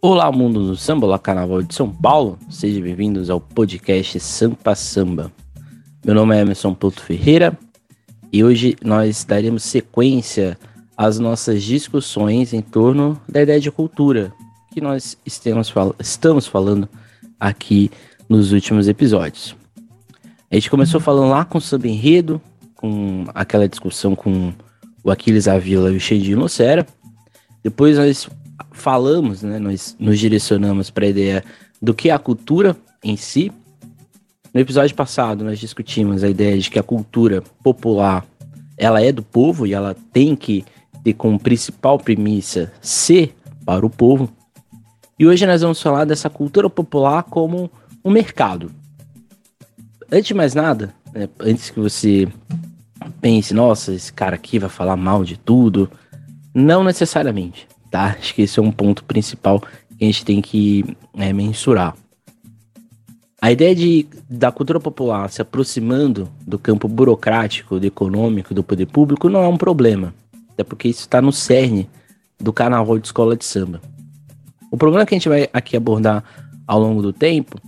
Olá, mundo do samba, olá, carnaval de São Paulo. Sejam bem-vindos ao podcast Sampa Samba. Meu nome é Emerson Porto Ferreira e hoje nós daremos sequência às nossas discussões em torno da ideia de cultura que nós estamos, fal estamos falando aqui nos últimos episódios. A gente começou falando lá com o samba enredo, com aquela discussão com o Aquiles Avila e o Xandinho Nocera. Depois nós falamos, né, nós nos direcionamos para a ideia do que é a cultura em si. No episódio passado, nós discutimos a ideia de que a cultura popular ela é do povo e ela tem que ter como principal premissa ser para o povo. E hoje nós vamos falar dessa cultura popular como um mercado. Antes de mais nada, né, antes que você pense, nossa, esse cara aqui vai falar mal de tudo, não necessariamente tá? Acho que esse é um ponto principal que a gente tem que é, mensurar. A ideia de, da cultura popular se aproximando do campo burocrático, do econômico, do poder público não é um problema, até porque isso está no cerne do carnaval de escola de samba. O problema que a gente vai aqui abordar ao longo do tempo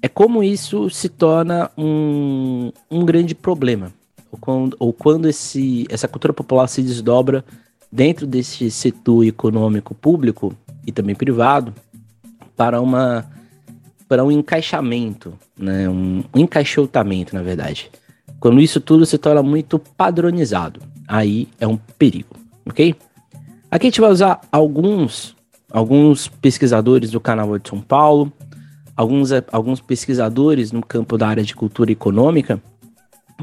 é como isso se torna um, um grande problema, ou quando, ou quando esse, essa cultura popular se desdobra dentro desse setor econômico público e também privado para uma para um encaixamento, né, um, encaixotamento, na verdade. Quando isso tudo se torna muito padronizado, aí é um perigo, ok? Aqui a gente vai usar alguns alguns pesquisadores do Carnaval de São Paulo, alguns, alguns pesquisadores no campo da área de cultura econômica,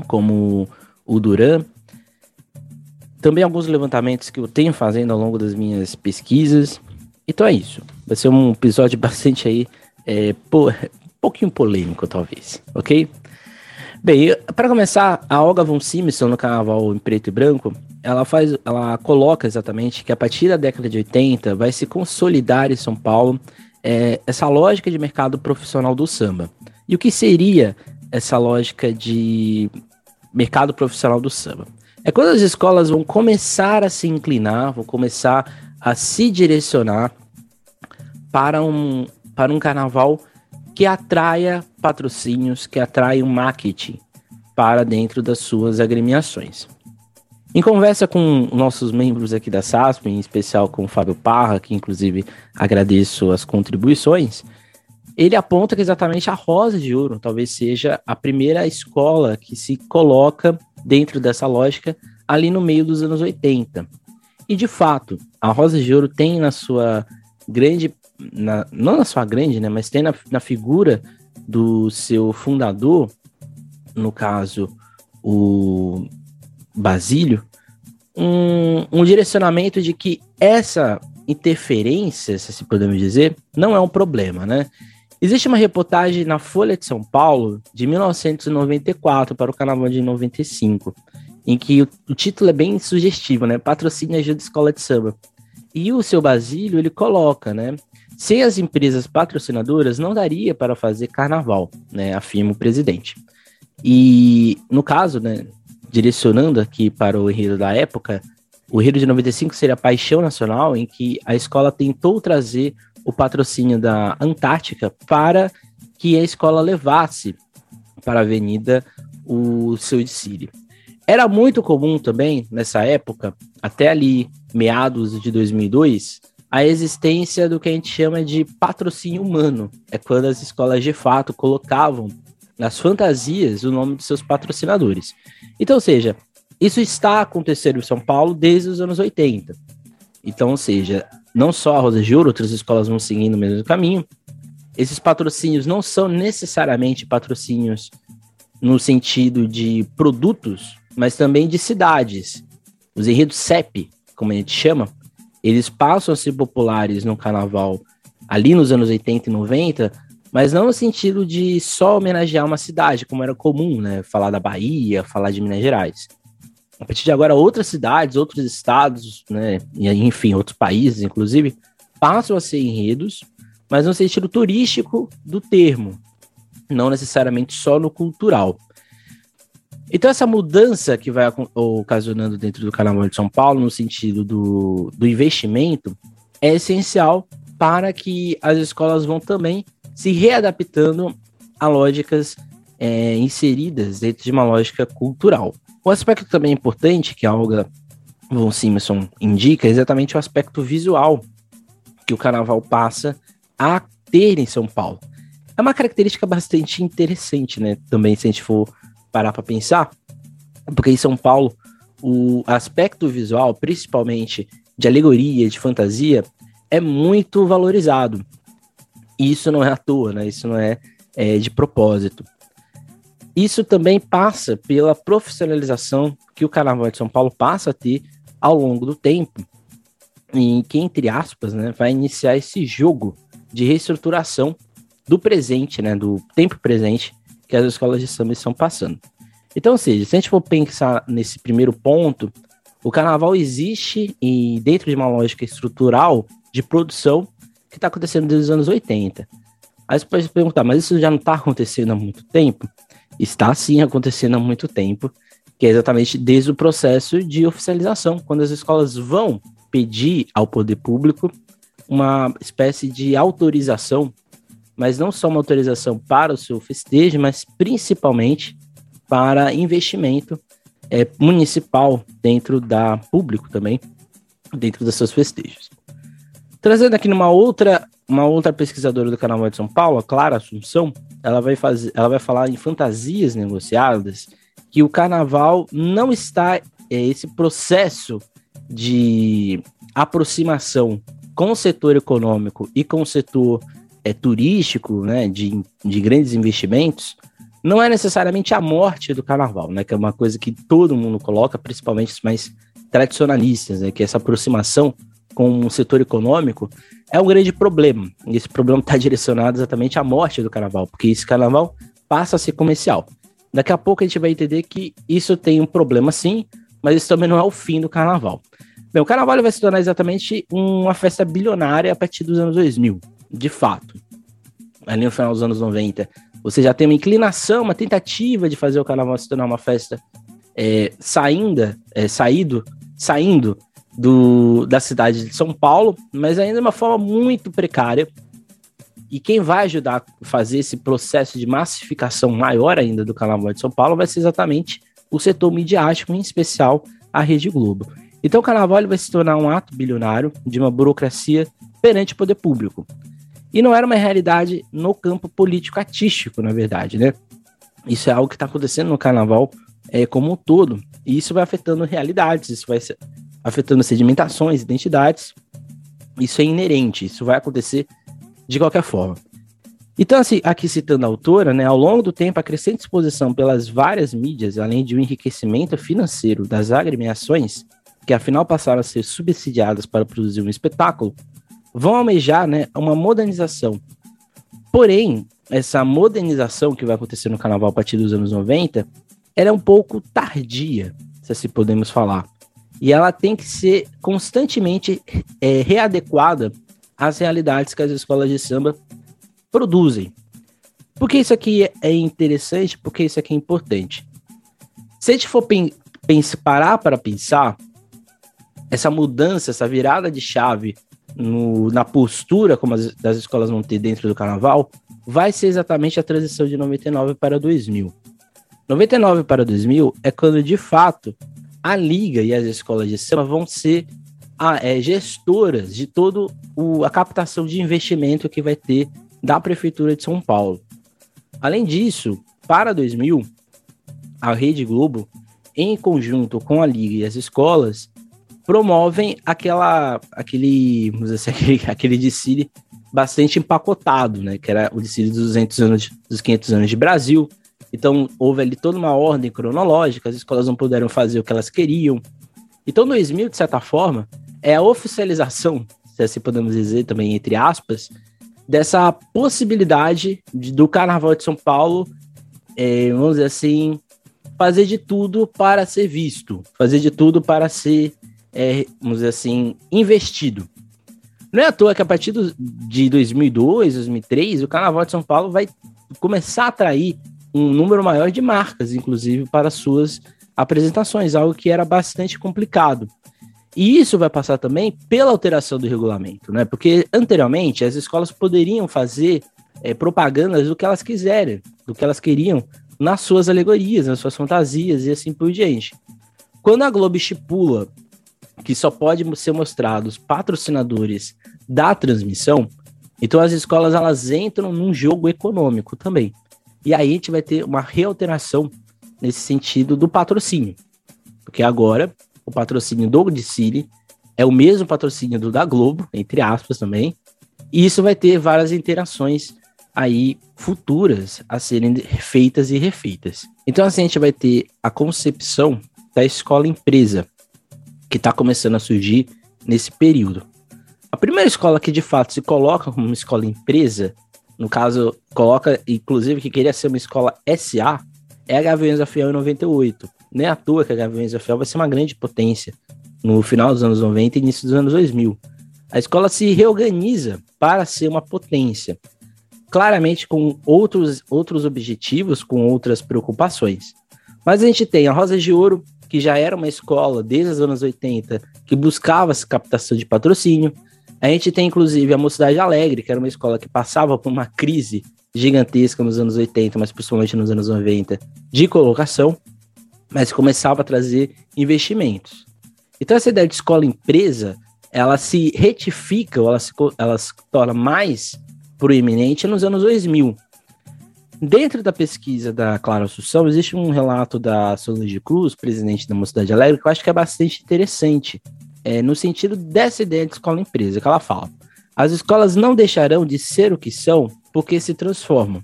como o Duran, também alguns levantamentos que eu tenho fazendo ao longo das minhas pesquisas. Então é isso. Vai ser um episódio bastante aí, é, po, um pouquinho polêmico, talvez, ok? Bem, para começar, a Olga von Simpson no Carnaval em Preto e Branco, ela faz, ela coloca exatamente que a partir da década de 80 vai se consolidar em São Paulo é, essa lógica de mercado profissional do samba. E o que seria essa lógica de mercado profissional do samba? É quando as escolas vão começar a se inclinar, vão começar a se direcionar para um, para um carnaval que atraia patrocínios, que atraia um marketing para dentro das suas agremiações. Em conversa com nossos membros aqui da SASP, em especial com o Fábio Parra, que inclusive agradeço as contribuições, ele aponta que exatamente a Rosa de Ouro talvez seja a primeira escola que se coloca dentro dessa lógica ali no meio dos anos 80. E de fato, a Rosa de Ouro tem na sua grande, na, não na sua grande, né, mas tem na, na figura do seu fundador, no caso o Basílio, um, um direcionamento de que essa interferência, se podemos dizer, não é um problema, né? Existe uma reportagem na Folha de São Paulo de 1994 para o Carnaval de 95, em que o, o título é bem sugestivo, né? Patrocínio ajuda escola de samba. E o seu Basílio, ele coloca, né? Sem as empresas patrocinadoras, não daria para fazer carnaval, né? Afirma o presidente. E, no caso, né? Direcionando aqui para o enredo da época, o enredo de 95 seria Paixão Nacional, em que a escola tentou trazer o patrocínio da Antártica para que a escola levasse para a avenida o seu desfile. Era muito comum também, nessa época, até ali meados de 2002, a existência do que a gente chama de patrocínio humano. É quando as escolas de fato colocavam nas fantasias o nome de seus patrocinadores. Então, ou seja, isso está acontecendo em São Paulo desde os anos 80. Então, ou seja, não só a Rosa de Ouro, outras escolas vão seguindo o mesmo caminho. Esses patrocínios não são necessariamente patrocínios no sentido de produtos, mas também de cidades. Os enredos CEP, como a gente chama, eles passam a ser populares no carnaval ali nos anos 80 e 90, mas não no sentido de só homenagear uma cidade, como era comum, né? Falar da Bahia, falar de Minas Gerais a partir de agora, outras cidades, outros estados, né, e enfim, outros países, inclusive, passam a ser enredos, mas no sentido turístico do termo, não necessariamente só no cultural. Então, essa mudança que vai ocasionando dentro do Carnaval de São Paulo, no sentido do, do investimento, é essencial para que as escolas vão também se readaptando a lógicas é, inseridas dentro de uma lógica cultural. O aspecto também importante que a Olga von Simonson indica é exatamente o aspecto visual que o carnaval passa a ter em São Paulo. É uma característica bastante interessante, né? Também, se a gente for parar para pensar, porque em São Paulo o aspecto visual, principalmente de alegoria, de fantasia, é muito valorizado. E isso não é à toa, né? Isso não é, é de propósito. Isso também passa pela profissionalização que o Carnaval de São Paulo passa a ter ao longo do tempo, em que, entre aspas, né, vai iniciar esse jogo de reestruturação do presente, né, do tempo presente que as escolas de samba estão passando. Então, ou seja, se a gente for pensar nesse primeiro ponto, o carnaval existe e dentro de uma lógica estrutural de produção que está acontecendo desde os anos 80. Aí você pode perguntar, mas isso já não está acontecendo há muito tempo? Está sim acontecendo há muito tempo, que é exatamente desde o processo de oficialização, quando as escolas vão pedir ao poder público uma espécie de autorização, mas não só uma autorização para o seu festejo, mas principalmente para investimento é, municipal dentro da público também, dentro dos seus festejos. Trazendo aqui numa outra, uma outra pesquisadora do Carnaval de São Paulo, a Clara Assunção, ela vai fazer, ela vai falar em fantasias negociadas que o carnaval não está é, esse processo de aproximação com o setor econômico e com o setor é, turístico, né, de, de grandes investimentos, não é necessariamente a morte do carnaval, né, que é uma coisa que todo mundo coloca, principalmente os mais tradicionalistas, né, que essa aproximação com o setor econômico é um grande problema. Esse problema está direcionado exatamente à morte do carnaval, porque esse carnaval passa a ser comercial. Daqui a pouco a gente vai entender que isso tem um problema sim, mas isso também não é o fim do carnaval. Bem, o carnaval vai se tornar exatamente uma festa bilionária a partir dos anos 2000, de fato. Ali no final dos anos 90, você já tem uma inclinação, uma tentativa de fazer o carnaval se tornar uma festa é, saindo, é, saído, saindo do, da cidade de São Paulo, mas ainda de uma forma muito precária, e quem vai ajudar a fazer esse processo de massificação maior ainda do Carnaval de São Paulo vai ser exatamente o setor midiático, em especial a Rede Globo. Então o Carnaval vai se tornar um ato bilionário de uma burocracia perante o poder público. E não era uma realidade no campo político-artístico, na verdade, né? Isso é algo que está acontecendo no Carnaval é, como um todo. E isso vai afetando realidades, isso vai afetando sedimentações, identidades. Isso é inerente, isso vai acontecer de qualquer forma. Então, assim, aqui citando a autora, né, ao longo do tempo, a crescente exposição pelas várias mídias, além de um enriquecimento financeiro das agremiações, que afinal passaram a ser subsidiadas para produzir um espetáculo, vão almejar né, uma modernização. Porém, essa modernização que vai acontecer no carnaval a partir dos anos 90, ela é um pouco tardia, se assim podemos falar. E ela tem que ser constantemente é, readequada as realidades que as escolas de samba produzem. Por que isso aqui é interessante? Porque isso aqui é importante. Se a gente for parar para pensar, essa mudança, essa virada de chave no, na postura como as das escolas vão ter dentro do carnaval, vai ser exatamente a transição de 99 para 2000. 99 para 2000 é quando, de fato, a liga e as escolas de samba vão ser a, é, gestoras de toda a captação de investimento que vai ter da Prefeitura de São Paulo. Além disso, para 2000, a Rede Globo, em conjunto com a Liga e as escolas, promovem aquela, aquele, vamos dizer assim, aquele, aquele desfile bastante empacotado, né? Que era o desfile dos 200 anos, dos 500 anos de Brasil. Então, houve ali toda uma ordem cronológica, as escolas não puderam fazer o que elas queriam. Então, 2000, de certa forma, é a oficialização, se assim podemos dizer também, entre aspas, dessa possibilidade de, do Carnaval de São Paulo, é, vamos dizer assim, fazer de tudo para ser visto, fazer de tudo para ser, é, vamos dizer assim, investido. Não é à toa que a partir do, de 2002, 2003, o Carnaval de São Paulo vai começar a atrair um número maior de marcas, inclusive para suas apresentações, algo que era bastante complicado. E isso vai passar também pela alteração do regulamento, né? Porque anteriormente as escolas poderiam fazer é, propagandas do que elas quiserem, do que elas queriam nas suas alegorias, nas suas fantasias e assim por diante. Quando a Globo estipula que só pode ser mostrados patrocinadores da transmissão, então as escolas elas entram num jogo econômico também. E aí a gente vai ter uma realteração nesse sentido do patrocínio. Porque agora o patrocínio do City é o mesmo patrocínio do da Globo, entre aspas também. E isso vai ter várias interações aí futuras a serem feitas e refeitas. Então assim a gente vai ter a concepção da escola empresa que está começando a surgir nesse período. A primeira escola que de fato se coloca como uma escola empresa, no caso, coloca inclusive que queria ser uma escola SA, é a Gaviões da Fiel em 98. Nem à toa que a Gaviões da Fiel vai ser uma grande potência no final dos anos 90 e início dos anos 2000. A escola se reorganiza para ser uma potência, claramente com outros, outros objetivos, com outras preocupações. Mas a gente tem a Rosa de Ouro, que já era uma escola desde os anos 80 que buscava essa captação de patrocínio. A gente tem inclusive a Mocidade Alegre, que era uma escola que passava por uma crise gigantesca nos anos 80, mas principalmente nos anos 90, de colocação, mas começava a trazer investimentos. Então essa ideia de escola empresa, ela se retifica, ou ela se, ela se torna mais proeminente nos anos 2000, Dentro da pesquisa da Clara Assunção, existe um relato da Solange Cruz, presidente da Mocidade Alegre, que eu acho que é bastante interessante, é, no sentido dessa ideia de escola-empresa, que ela fala. As escolas não deixarão de ser o que são porque se transformam,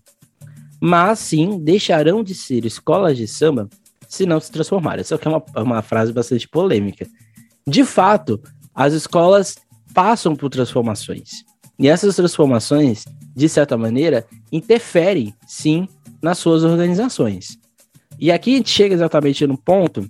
mas sim deixarão de ser escolas de samba se não se transformarem. Essa é uma, uma frase bastante polêmica. De fato, as escolas passam por transformações. E essas transformações, de certa maneira, interferem, sim, nas suas organizações. E aqui a gente chega exatamente no ponto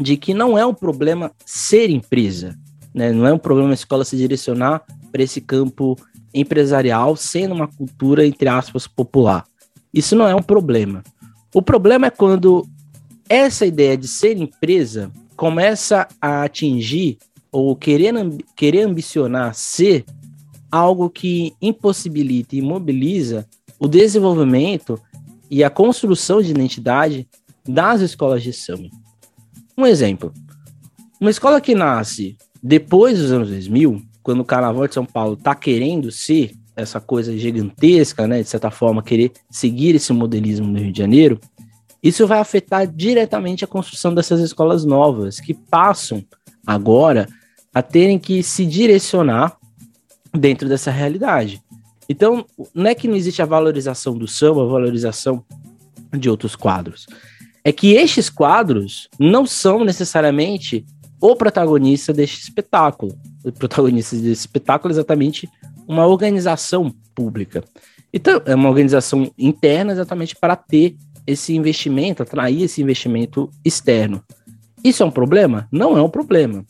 de que não é um problema ser empresa, né? não é um problema a escola se direcionar para esse campo empresarial, sendo uma cultura, entre aspas, popular. Isso não é um problema. O problema é quando essa ideia de ser empresa começa a atingir ou querer, querer ambicionar ser algo que impossibilita e imobiliza o desenvolvimento e a construção de identidade das escolas de samba. Um exemplo: uma escola que nasce depois dos anos 2000, quando o Carnaval de São Paulo está querendo ser essa coisa gigantesca, né, de certa forma, querer seguir esse modelismo no Rio de Janeiro, isso vai afetar diretamente a construção dessas escolas novas, que passam agora a terem que se direcionar dentro dessa realidade. Então, não é que não existe a valorização do samba, a valorização de outros quadros. É que estes quadros não são necessariamente o protagonista deste espetáculo. O protagonista desse espetáculo é exatamente uma organização pública. Então, é uma organização interna exatamente para ter esse investimento, atrair esse investimento externo. Isso é um problema? Não é um problema.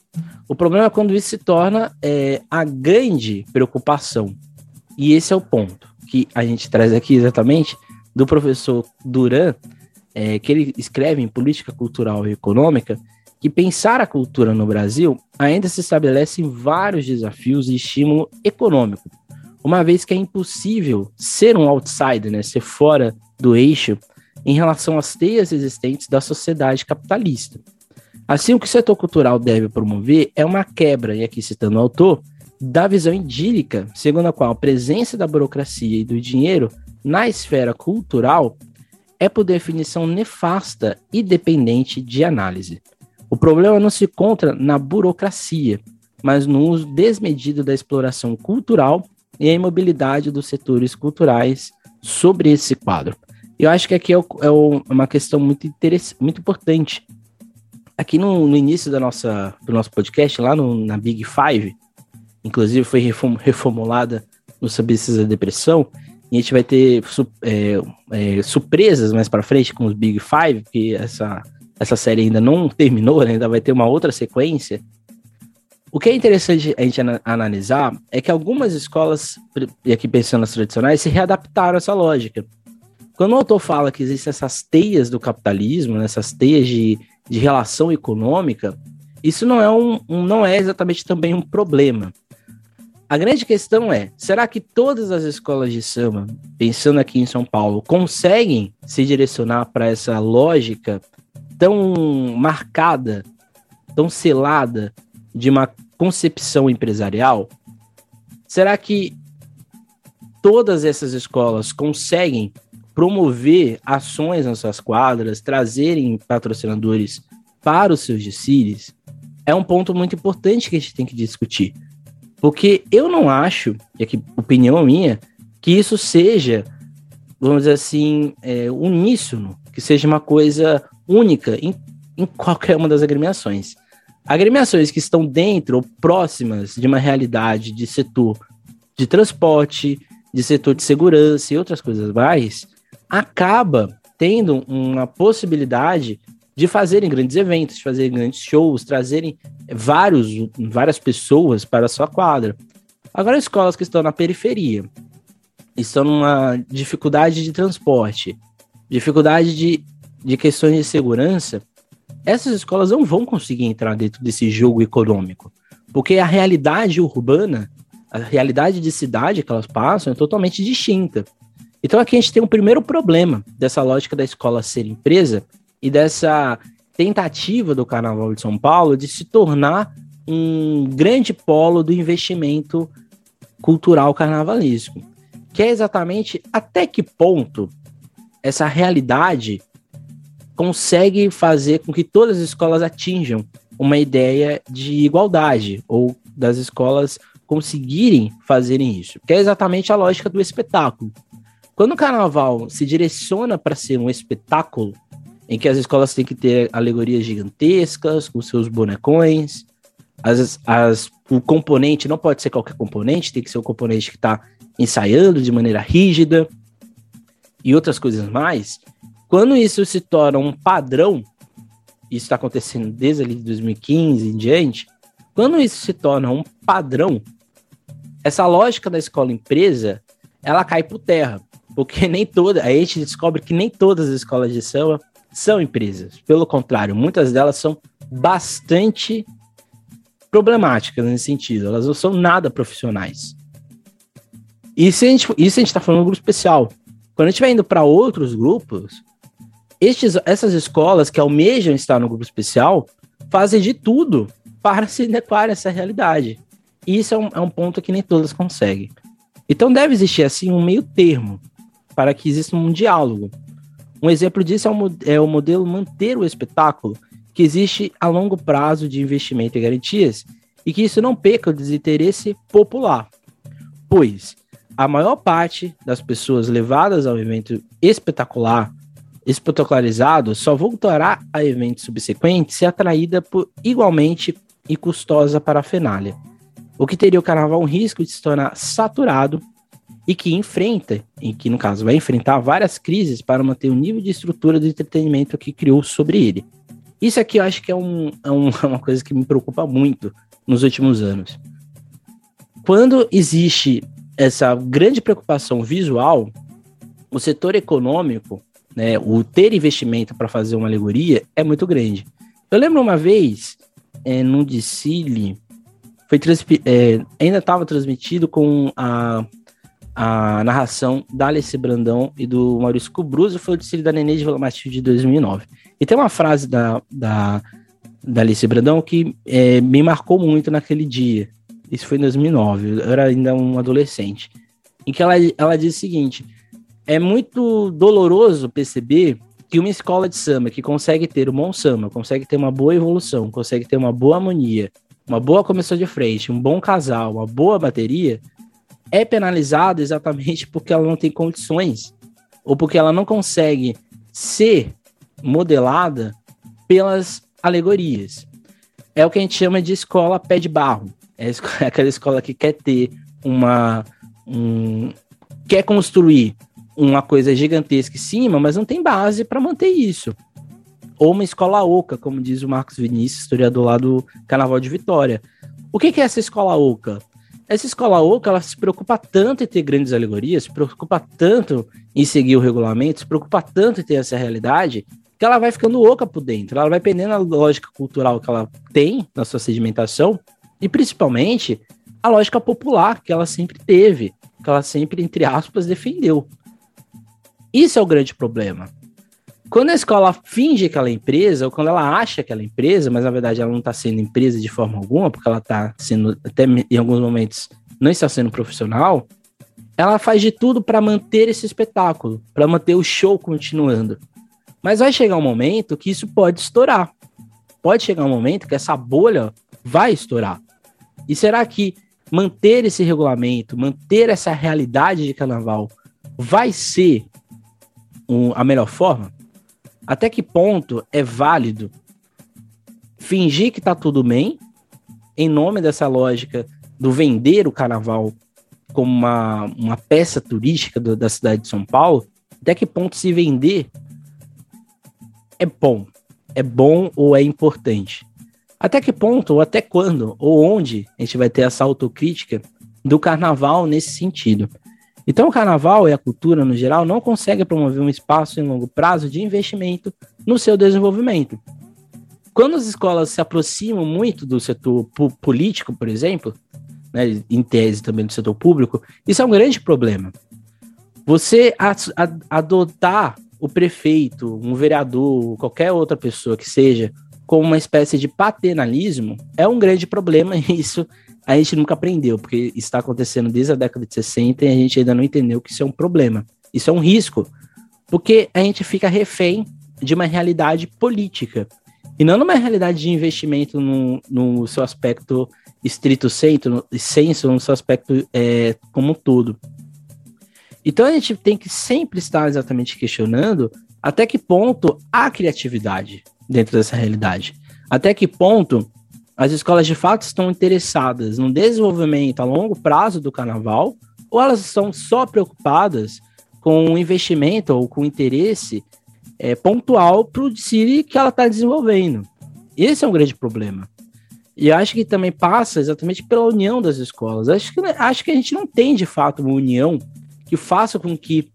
O problema é quando isso se torna é, a grande preocupação. E esse é o ponto que a gente traz aqui exatamente do professor Duran, é, que ele escreve em Política Cultural e Econômica, que pensar a cultura no Brasil ainda se estabelece em vários desafios e estímulo econômico, uma vez que é impossível ser um outsider, né, ser fora do eixo em relação às teias existentes da sociedade capitalista. Assim, o que o setor cultural deve promover é uma quebra, e aqui citando o autor, da visão idílica, segundo a qual a presença da burocracia e do dinheiro na esfera cultural é por definição nefasta e dependente de análise. O problema não se encontra na burocracia, mas no uso desmedido da exploração cultural e a imobilidade dos setores culturais sobre esse quadro. Eu acho que aqui é, é uma questão muito, muito importante, aqui no, no, início da nossa, do nosso podcast, lá no, na Big Five, inclusive foi reform, reformulada no Sabices da Depressão, e a gente vai ter é, é, surpresas mais para frente com os Big Five, porque essa, essa série ainda não terminou, né? ainda vai ter uma outra sequência. O que é interessante a gente analisar é que algumas escolas, e aqui pensando nas tradicionais, se readaptaram a essa lógica. Quando o autor fala que existem essas teias do capitalismo, né, essas teias de de relação econômica, isso não é, um, um, não é exatamente também um problema. A grande questão é: será que todas as escolas de samba, pensando aqui em São Paulo, conseguem se direcionar para essa lógica tão marcada, tão selada de uma concepção empresarial? Será que todas essas escolas conseguem promover ações nas suas quadras, trazerem patrocinadores para os seus desfiles? É um ponto muito importante que a gente tem que discutir. Porque eu não acho, e aqui opinião minha, que isso seja, vamos dizer assim, é, uníssono, que seja uma coisa única em, em qualquer uma das agremiações. Agremiações que estão dentro ou próximas de uma realidade de setor de transporte, de setor de segurança e outras coisas mais, acaba tendo uma possibilidade de fazerem grandes eventos, de fazerem grandes shows, trazerem vários, várias pessoas para a sua quadra. Agora, escolas que estão na periferia, estão numa dificuldade de transporte, dificuldade de, de questões de segurança, essas escolas não vão conseguir entrar dentro desse jogo econômico, porque a realidade urbana, a realidade de cidade que elas passam é totalmente distinta. Então aqui a gente tem um primeiro problema dessa lógica da escola ser empresa, e dessa tentativa do Carnaval de São Paulo de se tornar um grande polo do investimento cultural carnavalesco, que é exatamente até que ponto essa realidade consegue fazer com que todas as escolas atinjam uma ideia de igualdade ou das escolas conseguirem fazerem isso, que é exatamente a lógica do espetáculo. Quando o carnaval se direciona para ser um espetáculo, em que as escolas têm que ter alegorias gigantescas com seus bonecões. As, as, o componente não pode ser qualquer componente, tem que ser o um componente que está ensaiando de maneira rígida e outras coisas mais. Quando isso se torna um padrão, isso está acontecendo desde ali de 2015 em diante, quando isso se torna um padrão, essa lógica da escola empresa, ela cai por terra, porque nem toda, a gente descobre que nem todas as escolas de samba são empresas. Pelo contrário, muitas delas são bastante problemáticas nesse sentido. Elas não são nada profissionais. E se a gente, isso a gente está falando um grupo especial. Quando a gente vai indo para outros grupos, estes, essas escolas que almejam estar no grupo especial fazem de tudo para se adequar a essa realidade. E isso é um, é um ponto que nem todas conseguem. Então deve existir assim um meio termo para que exista um diálogo um exemplo disso é o, é o modelo manter o espetáculo, que existe a longo prazo de investimento e garantias, e que isso não peca o desinteresse popular, pois a maior parte das pessoas levadas ao evento espetacular, espetacularizado, só voltará a eventos subsequentes se atraída por igualmente e custosa parafernália, o que teria o carnaval um risco de se tornar saturado e que enfrenta, e que no caso vai enfrentar várias crises para manter o nível de estrutura do entretenimento que criou sobre ele. Isso aqui eu acho que é, um, é um, uma coisa que me preocupa muito nos últimos anos. Quando existe essa grande preocupação visual, o setor econômico, né, o ter investimento para fazer uma alegoria é muito grande. Eu lembro uma vez, é, no Dicile, foi é, ainda estava transmitido com a a narração da Alice Brandão e do Maurício Cubruzzo foi o desfile da Nenê de Vila de 2009. E tem uma frase da, da, da Alice Brandão que é, me marcou muito naquele dia. Isso foi em 2009, eu era ainda um adolescente. Em que ela, ela diz o seguinte: é muito doloroso perceber que uma escola de samba que consegue ter um bom samba, consegue ter uma boa evolução, consegue ter uma boa harmonia, uma boa comissão de frente, um bom casal, uma boa bateria, é penalizada exatamente porque ela não tem condições ou porque ela não consegue ser modelada pelas alegorias. É o que a gente chama de escola pé de barro. É, aquela escola que quer ter uma. Um, quer construir uma coisa gigantesca em cima, mas não tem base para manter isso. Ou uma escola oca, como diz o Marcos Vinícius, historiador lá do Carnaval de Vitória. O que, que é essa escola oca? Essa escola oca, ela se preocupa tanto em ter grandes alegorias, se preocupa tanto em seguir o regulamento, se preocupa tanto em ter essa realidade, que ela vai ficando oca por dentro, ela vai perdendo a lógica cultural que ela tem na sua sedimentação e principalmente a lógica popular que ela sempre teve, que ela sempre, entre aspas, defendeu. Isso é o grande problema. Quando a escola finge que ela é empresa, ou quando ela acha que ela é empresa, mas na verdade ela não está sendo empresa de forma alguma, porque ela está sendo, até em alguns momentos, não está sendo profissional, ela faz de tudo para manter esse espetáculo, para manter o show continuando. Mas vai chegar um momento que isso pode estourar. Pode chegar um momento que essa bolha vai estourar. E será que manter esse regulamento, manter essa realidade de carnaval, vai ser um, a melhor forma? Até que ponto é válido fingir que tá tudo bem, em nome dessa lógica do vender o carnaval como uma, uma peça turística do, da cidade de São Paulo, até que ponto se vender é bom? É bom ou é importante? Até que ponto, ou até quando, ou onde a gente vai ter essa autocrítica do carnaval nesse sentido? Então, o carnaval e a cultura, no geral, não conseguem promover um espaço em longo prazo de investimento no seu desenvolvimento. Quando as escolas se aproximam muito do setor político, por exemplo, né, em tese também do setor público, isso é um grande problema. Você adotar o prefeito, um vereador, qualquer outra pessoa que seja, como uma espécie de paternalismo, é um grande problema e isso a gente nunca aprendeu, porque está acontecendo desde a década de 60 e a gente ainda não entendeu que isso é um problema. Isso é um risco, porque a gente fica refém de uma realidade política e não numa realidade de investimento no, no seu aspecto estrito senso, no, senso, no seu aspecto é, como um todo. Então a gente tem que sempre estar exatamente questionando até que ponto há criatividade dentro dessa realidade. Até que ponto as escolas de fato estão interessadas no desenvolvimento a longo prazo do carnaval ou elas estão só preocupadas com o investimento ou com o interesse é, pontual para o City que ela está desenvolvendo. Esse é um grande problema. E acho que também passa exatamente pela união das escolas. Acho que, acho que a gente não tem de fato uma união que faça com que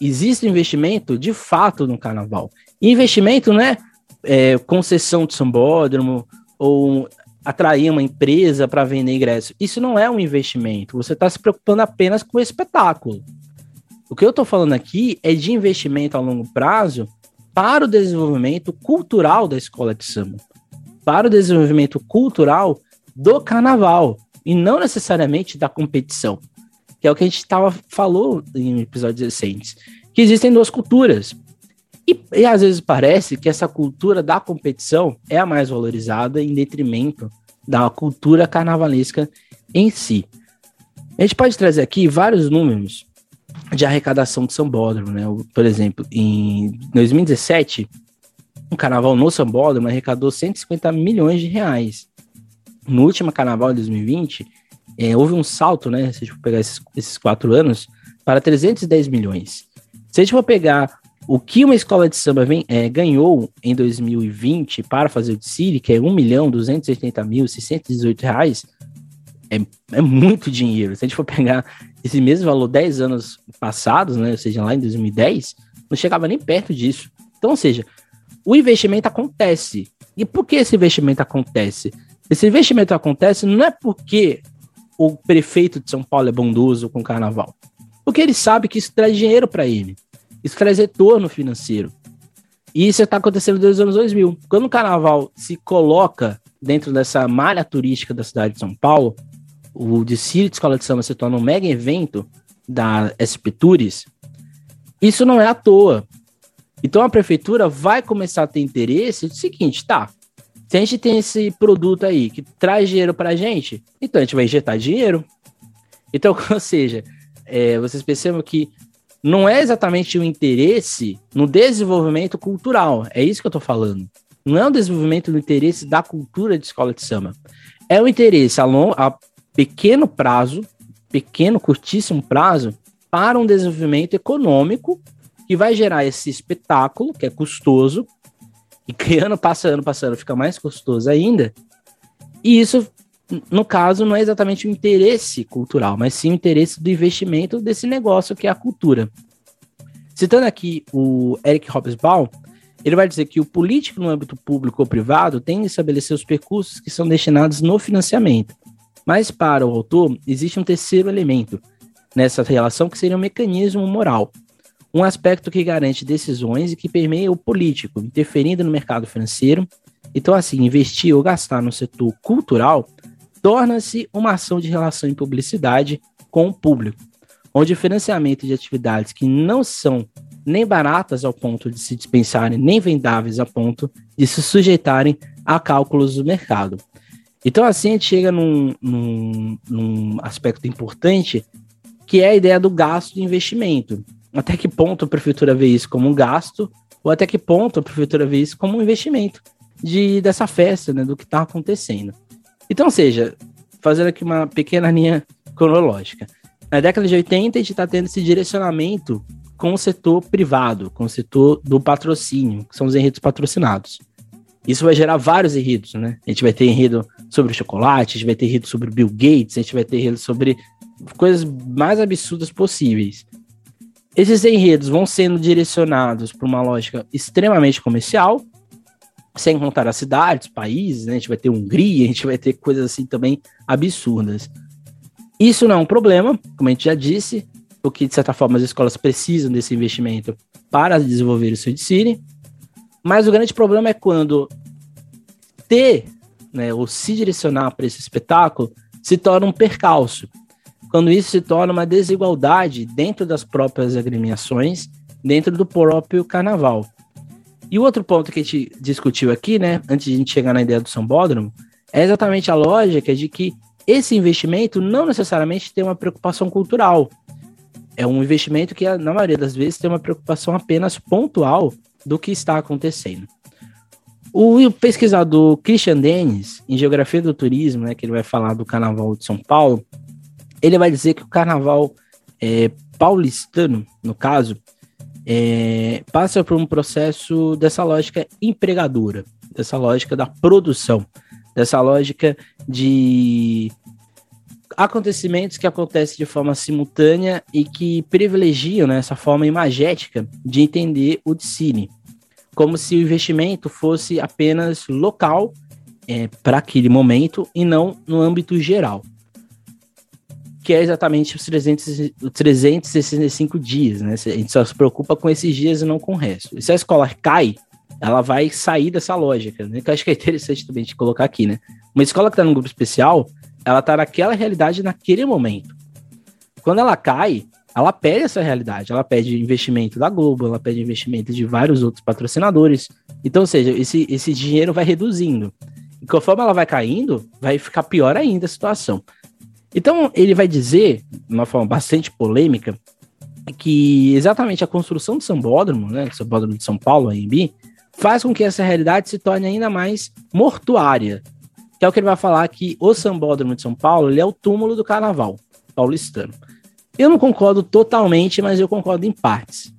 exista investimento de fato no carnaval. E investimento não é, é concessão de sambódromo ou atrair uma empresa para vender ingresso. Isso não é um investimento. Você está se preocupando apenas com o espetáculo. O que eu estou falando aqui é de investimento a longo prazo para o desenvolvimento cultural da escola de samba, para o desenvolvimento cultural do carnaval e não necessariamente da competição, que é o que a gente tava, falou em episódios recentes, que existem duas culturas. E, e às vezes parece que essa cultura da competição é a mais valorizada em detrimento da cultura carnavalesca em si. A gente pode trazer aqui vários números de arrecadação de Sambódromo, né? Por exemplo, em 2017, um carnaval no Sambódromo arrecadou 150 milhões de reais. No último carnaval de 2020, é, houve um salto, né? Se a gente for pegar esses, esses quatro anos, para 310 milhões. Se a gente for pegar o que uma escola de samba vem, é, ganhou em 2020 para fazer o desfile, que é 1 milhão 280 mil 618 reais, é, é muito dinheiro. Se a gente for pegar esse mesmo valor 10 anos passados, né, ou seja, lá em 2010, não chegava nem perto disso. Então, ou seja, o investimento acontece. E por que esse investimento acontece? Esse investimento acontece não é porque o prefeito de São Paulo é bondoso com o carnaval. Porque ele sabe que isso traz dinheiro para ele. Isso traz retorno financeiro. E isso está acontecendo desde os anos 2000. Quando o carnaval se coloca dentro dessa malha turística da cidade de São Paulo, o desfile de escola de samba se torna um mega evento da SP Tours, isso não é à toa. Então a prefeitura vai começar a ter interesse do seguinte, tá? Se a gente tem esse produto aí que traz dinheiro para a gente, então a gente vai injetar dinheiro. Então, ou seja, é, vocês percebam que não é exatamente o interesse no desenvolvimento cultural. É isso que eu estou falando. Não é o desenvolvimento do interesse da cultura de escola de samba. É o interesse a, long, a pequeno prazo, pequeno, curtíssimo prazo, para um desenvolvimento econômico que vai gerar esse espetáculo, que é custoso, e que ano passando, passando, fica mais custoso ainda. E isso no caso, não é exatamente o interesse cultural, mas sim o interesse do investimento desse negócio que é a cultura. Citando aqui o Eric Hobsbawm, Ele vai dizer que o político no âmbito público ou privado tem de estabelecer os percursos que são destinados no financiamento. Mas para o autor, existe um terceiro elemento nessa relação que seria um mecanismo moral, um aspecto que garante decisões e que permeia o político, interferindo no mercado financeiro. Então, assim, investir ou gastar no setor cultural torna-se uma ação de relação em publicidade com o público, onde o financiamento de atividades que não são nem baratas ao ponto de se dispensarem, nem vendáveis a ponto de se sujeitarem a cálculos do mercado. Então, assim, a gente chega num, num, num aspecto importante, que é a ideia do gasto de investimento. Até que ponto a prefeitura vê isso como um gasto, ou até que ponto a prefeitura vê isso como um investimento de, dessa festa, né, do que está acontecendo. Então, seja, fazendo aqui uma pequena linha cronológica. Na década de 80, a gente está tendo esse direcionamento com o setor privado, com o setor do patrocínio, que são os enredos patrocinados. Isso vai gerar vários enredos, né? A gente vai ter enredo sobre chocolate, a gente vai ter enredo sobre Bill Gates, a gente vai ter enredo sobre coisas mais absurdas possíveis. Esses enredos vão sendo direcionados para uma lógica extremamente comercial, sem contar as cidades, países, né? A gente vai ter Hungria, a gente vai ter coisas assim também absurdas. Isso não é um problema, como a gente já disse, porque de certa forma as escolas precisam desse investimento para desenvolver o seu ensino. Mas o grande problema é quando ter, né, ou se direcionar para esse espetáculo se torna um percalço. Quando isso se torna uma desigualdade dentro das próprias agremiações, dentro do próprio carnaval. E o outro ponto que a gente discutiu aqui, né, antes de a gente chegar na ideia do sambódromo, é exatamente a lógica de que esse investimento não necessariamente tem uma preocupação cultural. É um investimento que, na maioria das vezes, tem uma preocupação apenas pontual do que está acontecendo. O pesquisador Christian Dennis, em Geografia do Turismo, né, que ele vai falar do Carnaval de São Paulo, ele vai dizer que o Carnaval é, paulistano, no caso, é, passa por um processo dessa lógica empregadora, dessa lógica da produção, dessa lógica de acontecimentos que acontecem de forma simultânea e que privilegiam né, essa forma imagética de entender o cine, como se o investimento fosse apenas local é, para aquele momento e não no âmbito geral que é exatamente os 300, 365 dias, né? A gente só se preocupa com esses dias e não com o resto. E se a escola cai, ela vai sair dessa lógica, né? Que eu acho que é interessante também de colocar aqui, né? Uma escola que está num grupo especial, ela está naquela realidade naquele momento. Quando ela cai, ela pede essa realidade, ela pede investimento da Globo, ela pede investimento de vários outros patrocinadores. Então, ou seja, esse, esse dinheiro vai reduzindo. E conforme ela vai caindo, vai ficar pior ainda a situação. Então, ele vai dizer, de uma forma bastante polêmica, que exatamente a construção do Sambódromo, né, o Sambódromo de São Paulo, AMB, faz com que essa realidade se torne ainda mais mortuária. Que é o que ele vai falar que o Sambódromo de São Paulo é o túmulo do carnaval paulistano. Eu não concordo totalmente, mas eu concordo em partes.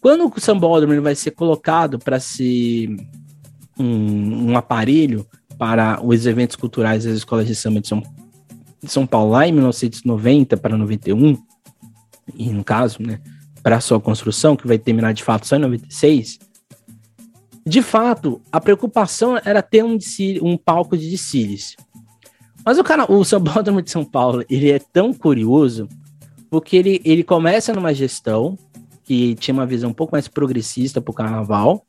Quando o Sambódromo vai ser colocado para ser um, um aparelho para os eventos culturais das escolas de samba de São de São Paulo lá em 1990 para 91, e no caso, né, para sua construção, que vai terminar de fato só em 96, de fato, a preocupação era ter um, um palco de desfiles. Mas o, cara, o Sambódromo de São Paulo, ele é tão curioso, porque ele, ele começa numa gestão que tinha uma visão um pouco mais progressista para o carnaval,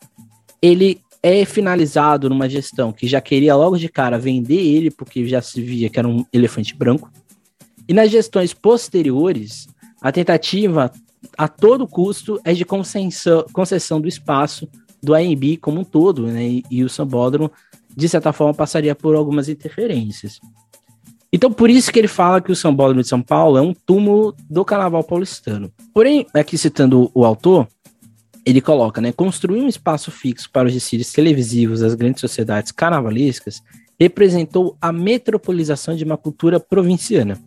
ele é finalizado numa gestão que já queria logo de cara vender ele, porque já se via que era um elefante branco. E nas gestões posteriores, a tentativa a todo custo é de concessão, concessão do espaço do AMB como um todo, né? E, e o Sambódromo, de certa forma, passaria por algumas interferências. Então, por isso que ele fala que o Sambódromo de São Paulo é um túmulo do carnaval paulistano. Porém, aqui citando o autor, ele coloca, né, construir um espaço fixo para os desfiles televisivos das grandes sociedades carnavalescas representou a metropolização de uma cultura provinciana,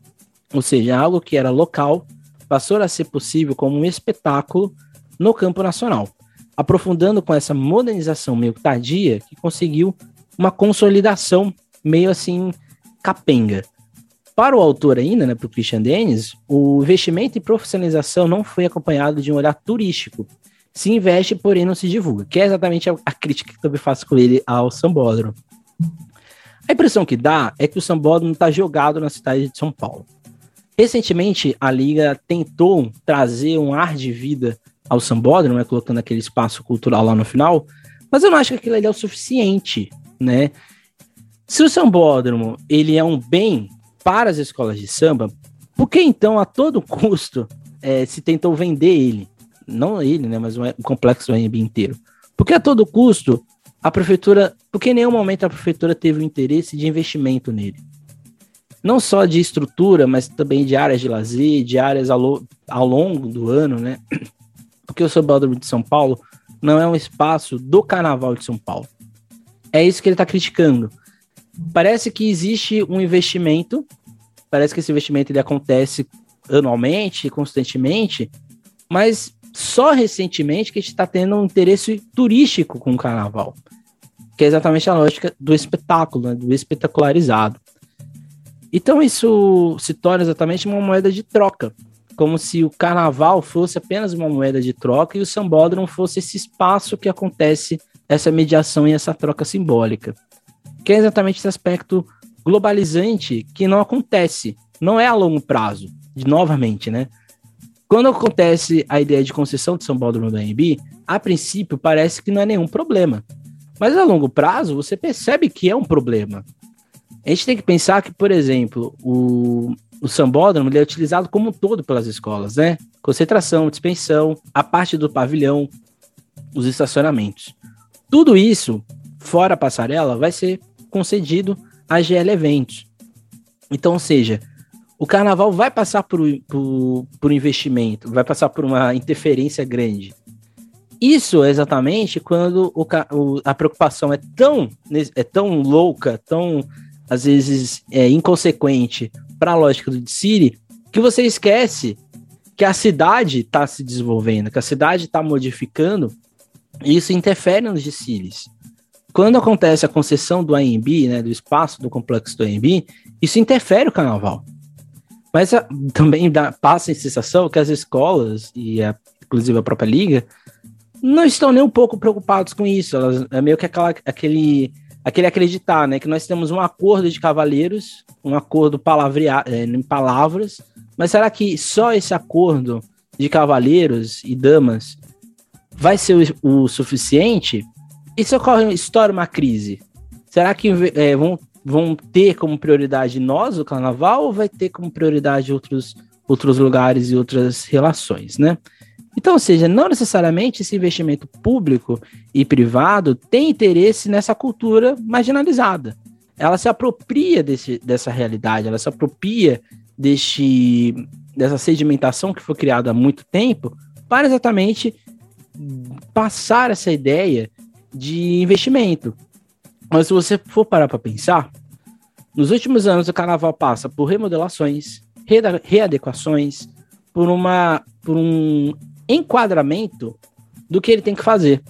ou seja, algo que era local passou a ser possível como um espetáculo no campo nacional, aprofundando com essa modernização meio tardia que conseguiu uma consolidação meio assim capenga. Para o autor ainda, né, para o Christian Dennis, o investimento em profissionalização não foi acompanhado de um olhar turístico, se investe, porém não se divulga, que é exatamente a, a crítica que também faço com ele ao Sambódromo. A impressão que dá é que o Sambódromo está jogado na cidade de São Paulo. Recentemente, a Liga tentou trazer um ar de vida ao Sambódromo, né, colocando aquele espaço cultural lá no final, mas eu não acho que aquilo ali é o suficiente, né? Se o Sambódromo ele é um bem para as escolas de samba, por que então a todo custo é, se tentou vender ele? Não ele, né, mas o complexo do AMB inteiro. Porque a todo custo a prefeitura, porque em nenhum momento a prefeitura teve o interesse de investimento nele não só de estrutura, mas também de áreas de lazer, de áreas ao, ao longo do ano, né? Porque o Sambódromo de São Paulo não é um espaço do Carnaval de São Paulo. É isso que ele está criticando. Parece que existe um investimento, parece que esse investimento ele acontece anualmente, constantemente, mas só recentemente que a gente está tendo um interesse turístico com o Carnaval, que é exatamente a lógica do espetáculo, né? do espetacularizado. Então isso se torna exatamente uma moeda de troca, como se o carnaval fosse apenas uma moeda de troca e o sambódromo fosse esse espaço que acontece essa mediação e essa troca simbólica. Que é exatamente esse aspecto globalizante que não acontece, não é a longo prazo, de novamente, né? Quando acontece a ideia de concessão de sambódromo da AMB, a princípio parece que não é nenhum problema. Mas a longo prazo você percebe que é um problema. A gente tem que pensar que, por exemplo, o, o sambódromo ele é utilizado como um todo pelas escolas, né? Concentração, dispensão, a parte do pavilhão, os estacionamentos. Tudo isso, fora a passarela, vai ser concedido a GL Eventos. Então, ou seja, o carnaval vai passar por, por, por investimento, vai passar por uma interferência grande. Isso é exatamente quando o, o, a preocupação é tão, é tão louca, tão às vezes é, inconsequente para a lógica do Siri, que você esquece que a cidade está se desenvolvendo, que a cidade está modificando, e isso interfere nos DCIRs. Quando acontece a concessão do AMB, né, do espaço do complexo do AMB, isso interfere o carnaval. Mas a, também dá, passa a sensação que as escolas, e a, inclusive a própria liga, não estão nem um pouco preocupados com isso. Elas, é meio que aquela, aquele aquele acreditar, né, que nós temos um acordo de cavaleiros, um acordo palavreado, é, em palavras, mas será que só esse acordo de cavaleiros e damas vai ser o, o suficiente? E se ocorre, estoura uma crise, será que é, vão, vão ter como prioridade nós, o carnaval, ou vai ter como prioridade outros, outros lugares e outras relações, né? Então, ou seja, não necessariamente esse investimento público e privado tem interesse nessa cultura marginalizada. Ela se apropria desse, dessa realidade, ela se apropria deste, dessa sedimentação que foi criada há muito tempo para exatamente passar essa ideia de investimento. Mas se você for parar para pensar, nos últimos anos o carnaval passa por remodelações, readequações, por, uma, por um enquadramento do que ele tem que fazer.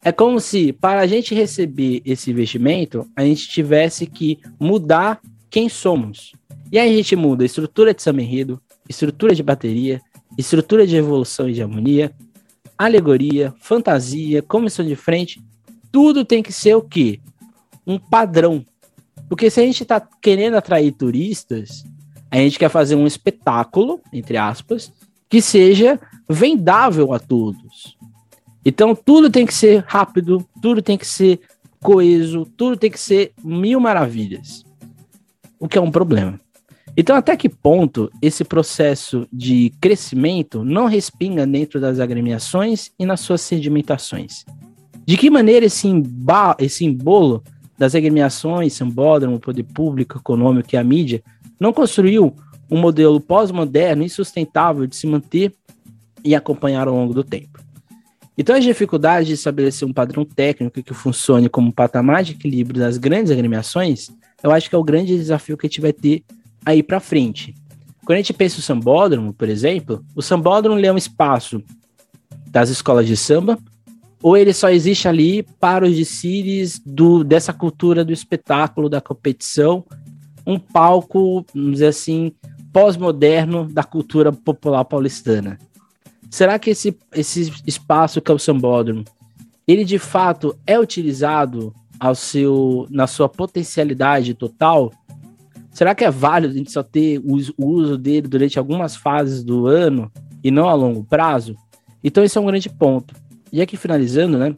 É como se, para a gente receber esse investimento, a gente tivesse que mudar quem somos. E aí a gente muda a estrutura de samba enredo, estrutura de bateria, estrutura de evolução e de harmonia, alegoria, fantasia, comissão de frente, tudo tem que ser o quê? Um padrão. Porque se a gente está querendo atrair turistas, a gente quer fazer um espetáculo, entre aspas, que seja vendável a todos. Então tudo tem que ser rápido, tudo tem que ser coeso, tudo tem que ser mil maravilhas. O que é um problema. Então, até que ponto esse processo de crescimento não respinga dentro das agremiações e nas suas sedimentações? De que maneira esse, esse embolo das agremiações, sambódromo, poder público, econômico e a mídia não construiu um modelo pós-moderno e sustentável de se manter e acompanhar ao longo do tempo. Então, as dificuldades de estabelecer um padrão técnico que funcione como um patamar de equilíbrio das grandes agremiações, eu acho que é o grande desafio que a gente vai ter aí para frente. Quando a gente pensa o sambódromo, por exemplo, o sambódromo é um espaço das escolas de samba, ou ele só existe ali para os desfiles do, dessa cultura do espetáculo, da competição, um palco, vamos dizer assim, pós-moderno da cultura popular paulistana. Será que esse, esse espaço que é o sambódromo, ele de fato é utilizado ao seu, na sua potencialidade total? Será que é válido a gente só ter o, o uso dele durante algumas fases do ano e não a longo prazo? Então esse é um grande ponto. E aqui finalizando, né?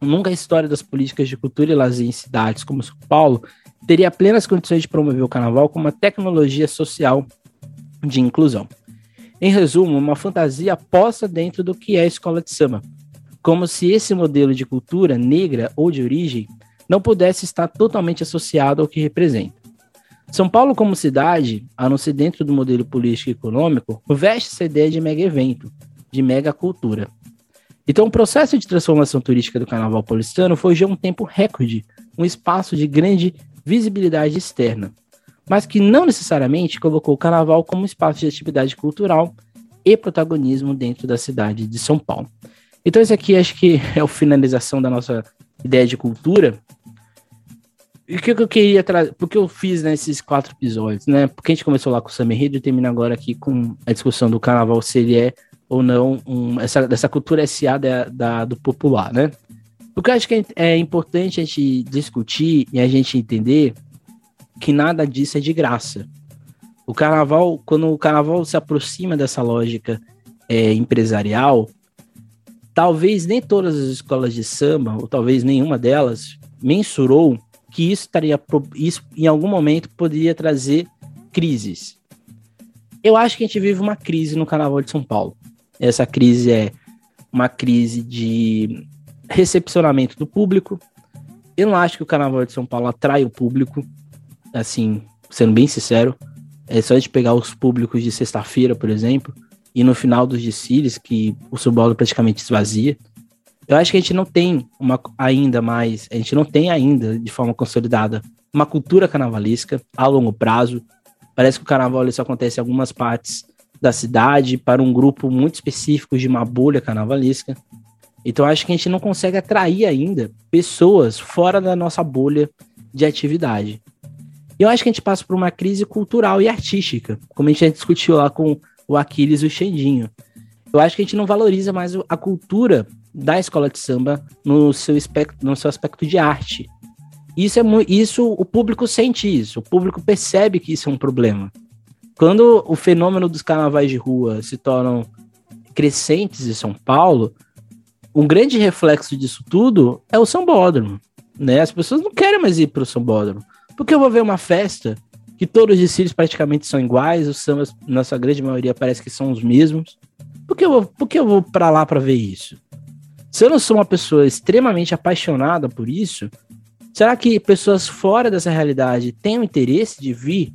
Nunca a história das políticas de cultura e lazer em cidades como São Paulo teria plenas condições de promover o carnaval como uma tecnologia social de inclusão. Em resumo, uma fantasia posta dentro do que é a escola de samba, como se esse modelo de cultura negra ou de origem não pudesse estar totalmente associado ao que representa. São Paulo, como cidade, a não ser dentro do modelo político e econômico, veste essa ideia de mega evento, de mega cultura. Então, o processo de transformação turística do Carnaval paulistano foi já um tempo recorde, um espaço de grande visibilidade externa, mas que não necessariamente colocou o Carnaval como espaço de atividade cultural e protagonismo dentro da cidade de São Paulo. Então, esse aqui acho que é a finalização da nossa ideia de cultura. E o que eu queria trazer, porque eu fiz nesses quatro episódios, né? Porque a gente começou lá com o Summer Hill e termina agora aqui com a discussão do carnaval, se ele é ou não um, essa, dessa cultura SA da, da, do popular, né? Porque eu acho que é, é importante a gente discutir e a gente entender que nada disso é de graça. O carnaval, quando o carnaval se aproxima dessa lógica é, empresarial, talvez nem todas as escolas de samba, ou talvez nenhuma delas, mensurou que isso estaria isso em algum momento poderia trazer crises. Eu acho que a gente vive uma crise no Carnaval de São Paulo. Essa crise é uma crise de recepcionamento do público. Eu não acho que o Carnaval de São Paulo atrai o público, assim, sendo bem sincero. É só a gente pegar os públicos de sexta-feira, por exemplo, e no final dos desfiles, que o São Paulo praticamente esvazia. Eu acho que a gente não tem uma ainda mais, a gente não tem ainda de forma consolidada uma cultura carnavalesca a longo prazo. Parece que o carnaval só acontece em algumas partes da cidade para um grupo muito específico de uma bolha carnavalesca. Então acho que a gente não consegue atrair ainda pessoas fora da nossa bolha de atividade. E eu acho que a gente passa por uma crise cultural e artística, como a gente já discutiu lá com o Aquiles e o Xandinho. Eu acho que a gente não valoriza mais a cultura da escola de samba no seu aspecto, no seu aspecto de arte. Isso é isso o público sente isso, o público percebe que isso é um problema. Quando o fenômeno dos carnavais de rua se tornam crescentes em São Paulo, um grande reflexo disso tudo é o sambódromo, né? As pessoas não querem mais ir para o sambódromo. Porque eu vou ver uma festa que todos os desfiles praticamente são iguais, os sambas, na sua grande maioria, parece que são os mesmos. Por que eu vou, por que eu vou para lá para ver isso? Se eu não sou uma pessoa extremamente apaixonada por isso, será que pessoas fora dessa realidade têm o interesse de vir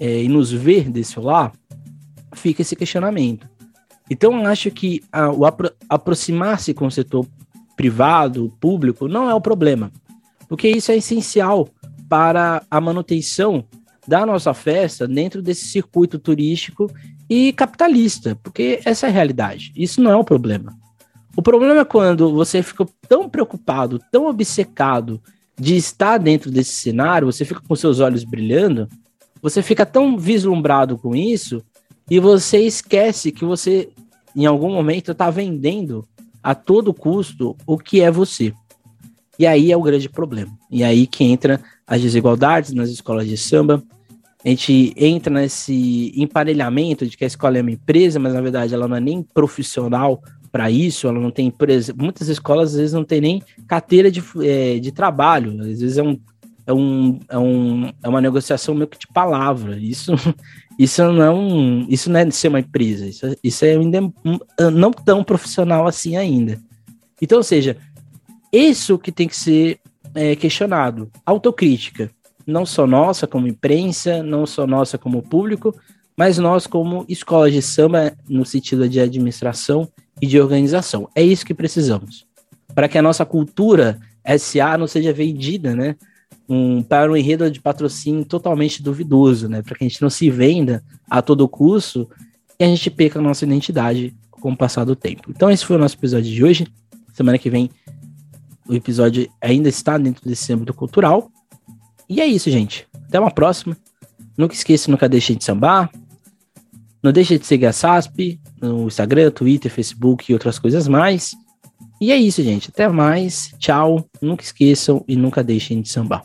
é, e nos ver desse lá? Fica esse questionamento. Então, eu acho que a, o apro aproximar-se com o setor privado, público, não é o problema, porque isso é essencial para a manutenção da nossa festa dentro desse circuito turístico e capitalista, porque essa é a realidade. Isso não é o problema. O problema é quando você fica tão preocupado, tão obcecado de estar dentro desse cenário, você fica com seus olhos brilhando, você fica tão vislumbrado com isso e você esquece que você, em algum momento, está vendendo a todo custo o que é você. E aí é o grande problema. E aí que entra as desigualdades nas escolas de samba. A gente entra nesse emparelhamento de que a escola é uma empresa, mas na verdade ela não é nem profissional para isso, ela não tem, exemplo, muitas escolas às vezes não tem nem carteira de, é, de trabalho, às vezes é um, é, um, é, um, é uma negociação meio que de palavra. Isso, isso não é isso não é ser uma empresa, isso, isso é ainda não tão profissional assim ainda. Então, ou seja, isso que tem que ser é, questionado, autocrítica, não só nossa como imprensa, não só nossa como público, mas nós como escola de samba no sentido de administração e de organização. É isso que precisamos. Para que a nossa cultura SA não seja vendida, né? Um, para um enredo de patrocínio totalmente duvidoso, né? Para que a gente não se venda a todo custo e a gente perca a nossa identidade com o passar do tempo. Então, esse foi o nosso episódio de hoje. Semana que vem, o episódio ainda está dentro desse âmbito cultural. E é isso, gente. Até uma próxima. Nunca esqueça, nunca deixe de sambar. Não deixe de seguir a SASP no Instagram, Twitter, Facebook e outras coisas mais. E é isso, gente. Até mais. Tchau. Nunca esqueçam e nunca deixem de sambar.